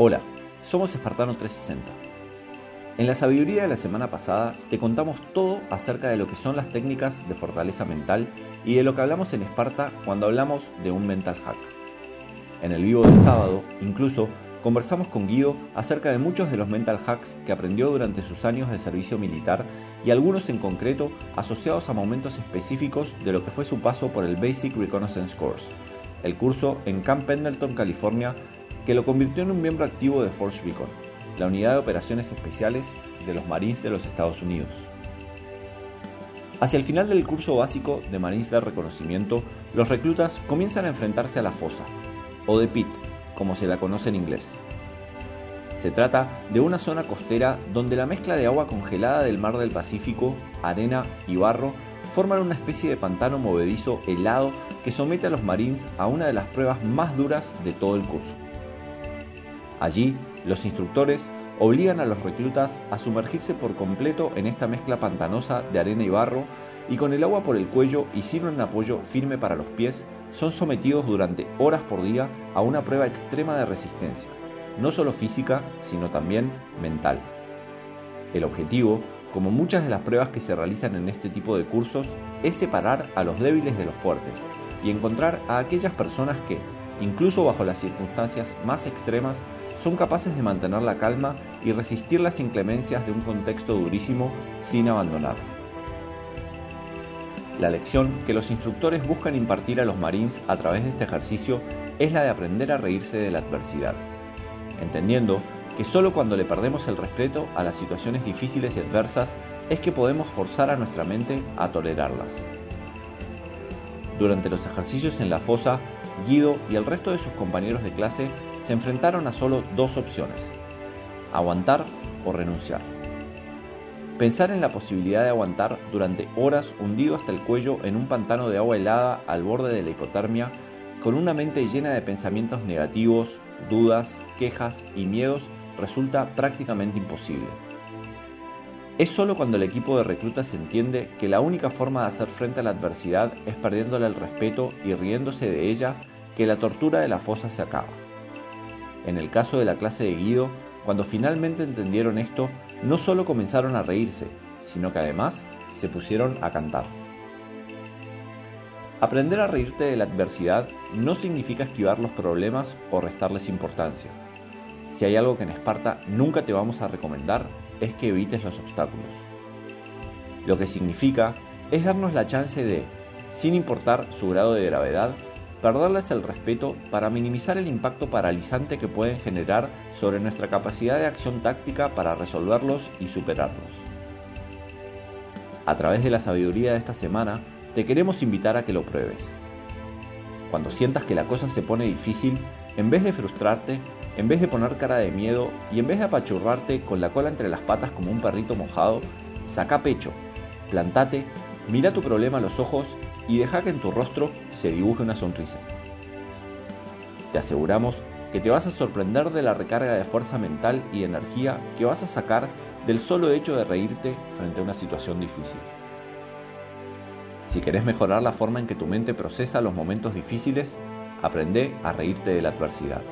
Hola, somos Espartano 360. En la sabiduría de la semana pasada te contamos todo acerca de lo que son las técnicas de fortaleza mental y de lo que hablamos en Esparta cuando hablamos de un mental hack. En el vivo del sábado, incluso, conversamos con Guido acerca de muchos de los mental hacks que aprendió durante sus años de servicio militar y algunos en concreto asociados a momentos específicos de lo que fue su paso por el Basic Reconnaissance Course, el curso en Camp Pendleton, California, que lo convirtió en un miembro activo de Force Recon, la unidad de operaciones especiales de los Marines de los Estados Unidos. Hacia el final del curso básico de Marines de reconocimiento, los reclutas comienzan a enfrentarse a la fosa, o de pit, como se la conoce en inglés. Se trata de una zona costera donde la mezcla de agua congelada del mar del Pacífico, arena y barro forman una especie de pantano movedizo helado que somete a los Marines a una de las pruebas más duras de todo el curso. Allí, los instructores obligan a los reclutas a sumergirse por completo en esta mezcla pantanosa de arena y barro y con el agua por el cuello y sin un apoyo firme para los pies, son sometidos durante horas por día a una prueba extrema de resistencia, no solo física, sino también mental. El objetivo, como muchas de las pruebas que se realizan en este tipo de cursos, es separar a los débiles de los fuertes y encontrar a aquellas personas que, incluso bajo las circunstancias más extremas, son capaces de mantener la calma y resistir las inclemencias de un contexto durísimo sin abandonar. La lección que los instructores buscan impartir a los Marines a través de este ejercicio es la de aprender a reírse de la adversidad, entendiendo que solo cuando le perdemos el respeto a las situaciones difíciles y adversas es que podemos forzar a nuestra mente a tolerarlas. Durante los ejercicios en la fosa, Guido y el resto de sus compañeros de clase se enfrentaron a solo dos opciones, aguantar o renunciar. Pensar en la posibilidad de aguantar durante horas hundido hasta el cuello en un pantano de agua helada al borde de la hipotermia, con una mente llena de pensamientos negativos, dudas, quejas y miedos, resulta prácticamente imposible. Es solo cuando el equipo de reclutas entiende que la única forma de hacer frente a la adversidad es perdiéndole el respeto y riéndose de ella que la tortura de la fosa se acaba. En el caso de la clase de Guido, cuando finalmente entendieron esto, no solo comenzaron a reírse, sino que además se pusieron a cantar. Aprender a reírte de la adversidad no significa esquivar los problemas o restarles importancia. Si hay algo que en Esparta nunca te vamos a recomendar es que evites los obstáculos. Lo que significa es darnos la chance de, sin importar su grado de gravedad, perderles el respeto para minimizar el impacto paralizante que pueden generar sobre nuestra capacidad de acción táctica para resolverlos y superarlos. A través de la sabiduría de esta semana, te queremos invitar a que lo pruebes. Cuando sientas que la cosa se pone difícil, en vez de frustrarte, en vez de poner cara de miedo y en vez de apachurrarte con la cola entre las patas como un perrito mojado, saca pecho, plantate, mira tu problema a los ojos y deja que en tu rostro se dibuje una sonrisa. Te aseguramos que te vas a sorprender de la recarga de fuerza mental y energía que vas a sacar del solo hecho de reírte frente a una situación difícil. Si querés mejorar la forma en que tu mente procesa los momentos difíciles, aprende a reírte de la adversidad.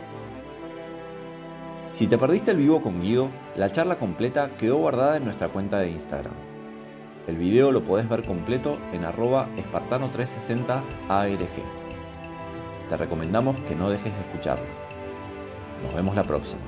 Si te perdiste el vivo con Guido, la charla completa quedó guardada en nuestra cuenta de Instagram. El video lo podés ver completo en arroba espartano360arg. Te recomendamos que no dejes de escucharlo. Nos vemos la próxima.